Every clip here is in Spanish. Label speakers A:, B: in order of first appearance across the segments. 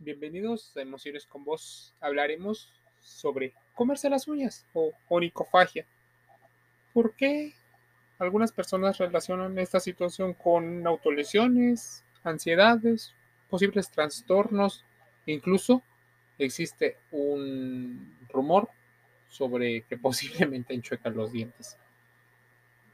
A: Bienvenidos a Emociones con Vos. Hablaremos sobre comerse las uñas o onicofagia. ¿Por qué algunas personas relacionan esta situación con autolesiones, ansiedades, posibles trastornos? Incluso existe un rumor sobre que posiblemente enchuecan los dientes.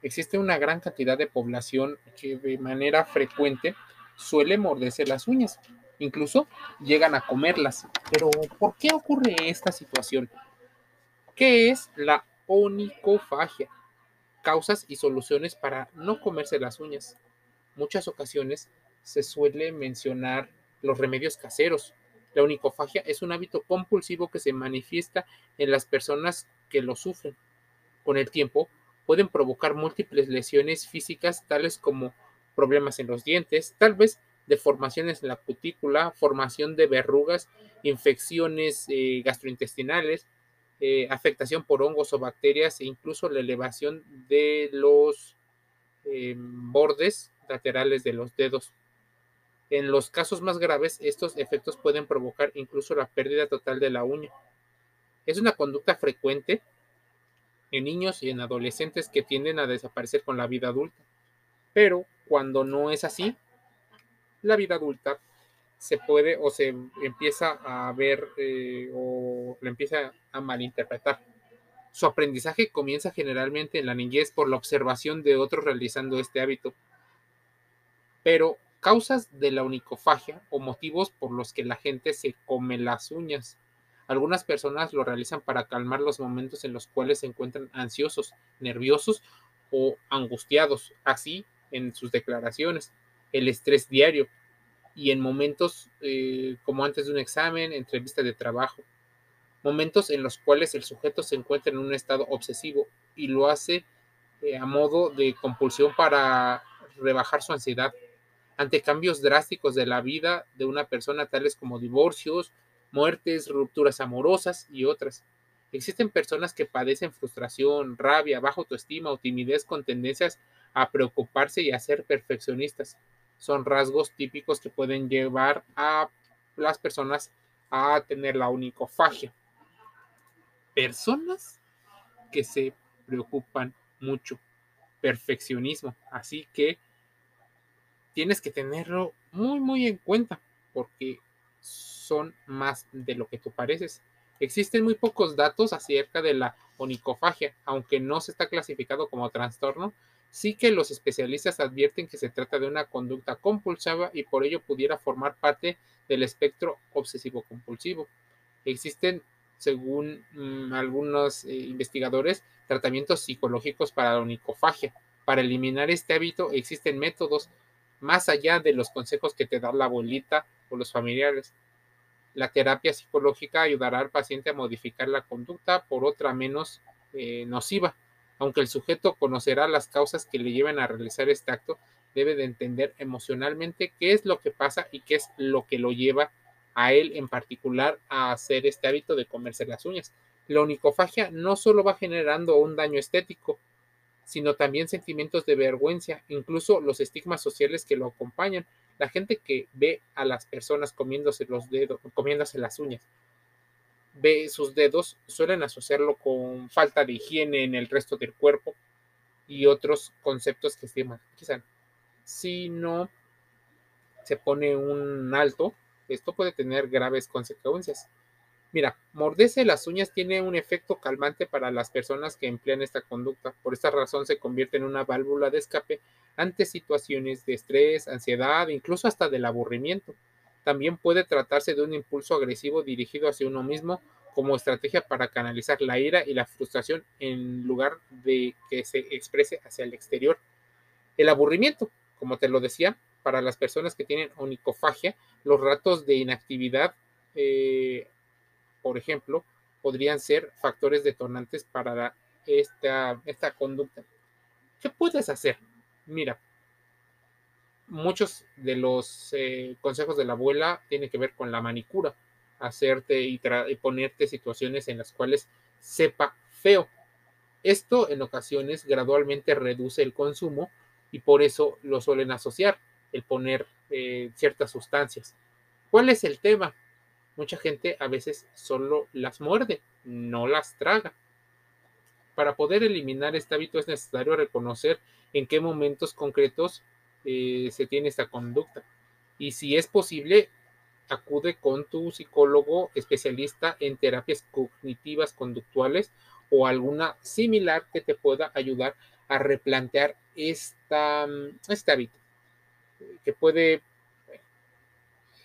A: Existe una gran cantidad de población que de manera frecuente suele morderse las uñas incluso llegan a comerlas. Pero, ¿por qué ocurre esta situación? ¿Qué es la onicofagia? Causas y soluciones para no comerse las uñas. Muchas ocasiones se suele mencionar los remedios caseros. La onicofagia es un hábito compulsivo que se manifiesta en las personas que lo sufren. Con el tiempo, pueden provocar múltiples lesiones físicas tales como problemas en los dientes, tal vez deformaciones en la cutícula, formación de verrugas, infecciones eh, gastrointestinales, eh, afectación por hongos o bacterias e incluso la elevación de los em, bordes laterales de los dedos. En los casos más graves, estos efectos pueden provocar incluso la pérdida total de la uña. Es una conducta frecuente en niños y en adolescentes que tienden a desaparecer con la vida adulta. Pero cuando no es así, la vida adulta se puede o se empieza a ver eh, o le empieza a malinterpretar. Su aprendizaje comienza generalmente en la niñez por la observación de otros realizando este hábito. Pero causas de la onicofagia o motivos por los que la gente se come las uñas. Algunas personas lo realizan para calmar los momentos en los cuales se encuentran ansiosos, nerviosos o angustiados, así en sus declaraciones el estrés diario y en momentos eh, como antes de un examen, entrevista de trabajo, momentos en los cuales el sujeto se encuentra en un estado obsesivo y lo hace eh, a modo de compulsión para rebajar su ansiedad ante cambios drásticos de la vida de una persona, tales como divorcios, muertes, rupturas amorosas y otras. Existen personas que padecen frustración, rabia, baja autoestima o timidez con tendencias a preocuparse y a ser perfeccionistas son rasgos típicos que pueden llevar a las personas a tener la onicofagia. Personas que se preocupan mucho. Perfeccionismo. Así que tienes que tenerlo muy, muy en cuenta porque son más de lo que tú pareces. Existen muy pocos datos acerca de la onicofagia, aunque no se está clasificado como trastorno, sí que los especialistas advierten que se trata de una conducta compulsiva y por ello pudiera formar parte del espectro obsesivo-compulsivo. Existen, según mm, algunos eh, investigadores, tratamientos psicológicos para la onicofagia. Para eliminar este hábito existen métodos más allá de los consejos que te da la abuelita o los familiares. La terapia psicológica ayudará al paciente a modificar la conducta por otra menos eh, nociva aunque el sujeto conocerá las causas que le llevan a realizar este acto, debe de entender emocionalmente qué es lo que pasa y qué es lo que lo lleva a él en particular a hacer este hábito de comerse las uñas. La onicofagia no solo va generando un daño estético, sino también sentimientos de vergüenza, incluso los estigmas sociales que lo acompañan. La gente que ve a las personas comiéndose los dedos, comiéndose las uñas, ve sus dedos, suelen asociarlo con falta de higiene en el resto del cuerpo y otros conceptos que quizá Si no se pone un alto, esto puede tener graves consecuencias. Mira, morderse las uñas tiene un efecto calmante para las personas que emplean esta conducta. Por esta razón se convierte en una válvula de escape ante situaciones de estrés, ansiedad, incluso hasta del aburrimiento. También puede tratarse de un impulso agresivo dirigido hacia uno mismo como estrategia para canalizar la ira y la frustración en lugar de que se exprese hacia el exterior. El aburrimiento, como te lo decía, para las personas que tienen onicofagia, los ratos de inactividad, eh, por ejemplo, podrían ser factores detonantes para esta, esta conducta. ¿Qué puedes hacer? Mira, muchos de los eh, consejos de la abuela tienen que ver con la manicura, hacerte y, ponerte situaciones en las cuales sepa feo. Esto en ocasiones gradualmente reduce el consumo y por eso lo suelen asociar, el poner eh, ciertas sustancias. ¿Cuál es el tema?
B: Mucha gente a veces solo las muerde, no las traga. Para poder eliminar este hábito es necesario reconocer en qué momentos concretos eh, se tiene esta conducta. Y si es posible, acude con tu psicólogo especialista en terapias cognitivas conductuales o alguna similar que te pueda ayudar a replantear esta, este hábito que puede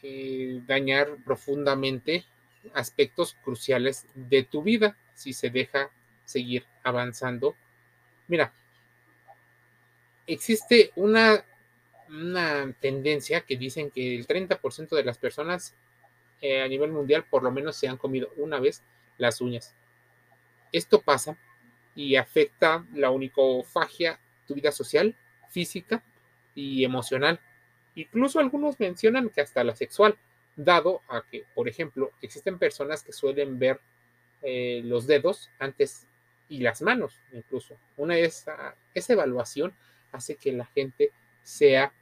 B: eh, dañar profundamente aspectos cruciales de tu vida si se deja seguir avanzando. Mira, existe una, una tendencia que dicen que el 30% de las personas eh, a nivel mundial por lo menos se han comido una vez las uñas. Esto pasa y afecta la unicofagia, tu vida social, física y emocional. Incluso algunos mencionan que hasta la sexual, dado a que, por ejemplo, existen personas que suelen ver eh, los dedos antes y las manos incluso. Una esa, esa evaluación hace que la gente sea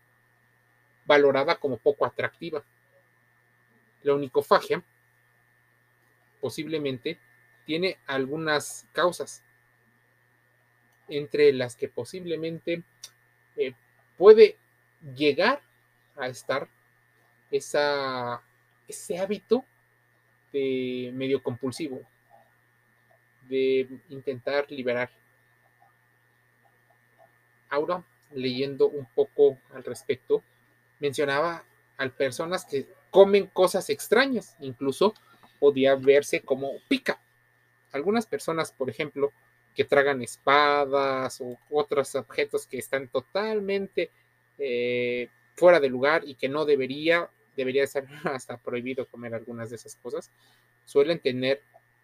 B: valorada como poco atractiva. La onicofagia posiblemente tiene algunas causas, entre las que posiblemente eh, puede llegar a estar esa, ese hábito de medio compulsivo, de intentar liberar. Aura, leyendo un poco al respecto, mencionaba a personas que comen cosas extrañas, incluso podía verse como pica. Algunas personas, por ejemplo, que tragan espadas o otros objetos que están totalmente eh, fuera de lugar y que no debería, debería ser hasta prohibido comer algunas de esas cosas, suelen tener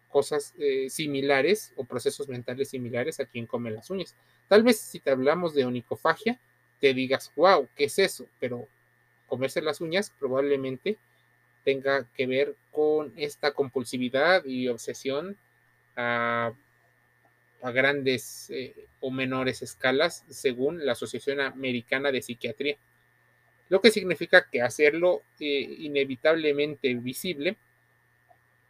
B: cosas eh, similares o procesos mentales similares a quien come las uñas. Tal vez si te hablamos de onicofagia, te digas, wow, ¿qué es eso? Pero comerse las uñas probablemente tenga que ver con esta compulsividad y obsesión a, grandes eh, o menores escalas según la Asociación Americana de Psiquiatría. Lo que significa que hacerlo eh, inevitablemente visible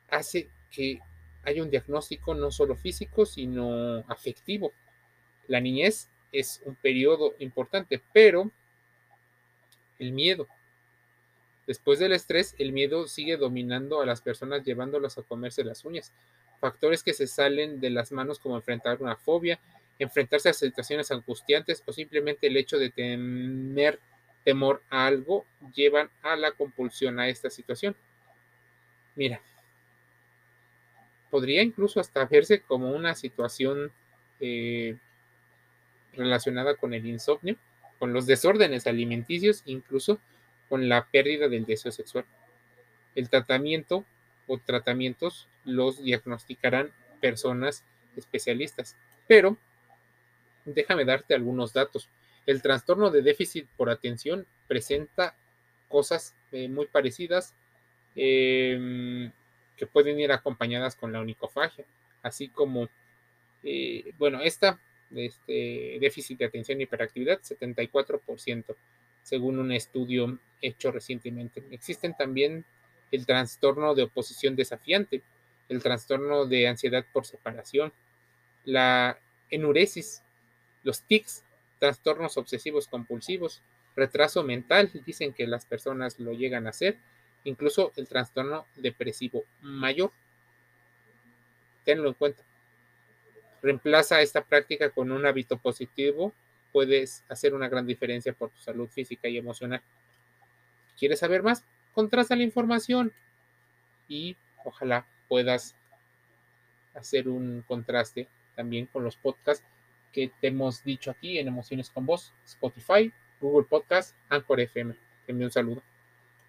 B: hace que hay un diagnóstico no solo físico, sino afectivo. La niñez es un periodo importante, pero el miedo. Después del estrés, el miedo sigue dominando a las personas llevándolas a comerse las uñas. Factores que se salen de las manos como enfrentar una fobia, enfrentarse a situaciones angustiantes o simplemente el hecho de tener temor a algo llevan a la compulsión a esta situación. Mira, podría incluso hasta verse como una situación eh, relacionada con el insomnio, con los desórdenes alimenticios, incluso con la pérdida del deseo sexual. El tratamiento o tratamientos los diagnosticarán personas especialistas, pero déjame darte algunos datos. El trastorno de déficit por atención presenta cosas eh, muy parecidas. Eh, que pueden ir acompañadas con la onicofagia, así como, eh, bueno, esta, este déficit de atención y hiperactividad, 74%, según un estudio hecho recientemente. Existen también el trastorno de oposición desafiante, el trastorno de ansiedad por separación, la enuresis, los tics, trastornos obsesivos compulsivos, retraso mental, dicen que las personas lo llegan a hacer, incluso el trastorno depresivo mayor. Tenlo en cuenta. Reemplaza esta práctica con un hábito positivo, puedes hacer una gran diferencia por tu salud física y emocional. ¿Quieres saber más? Contrasta la información y ojalá puedas hacer un contraste también con los podcasts que te hemos dicho aquí en Emociones con Voz, Spotify, Google Podcast, Anchor FM. Te envío un saludo.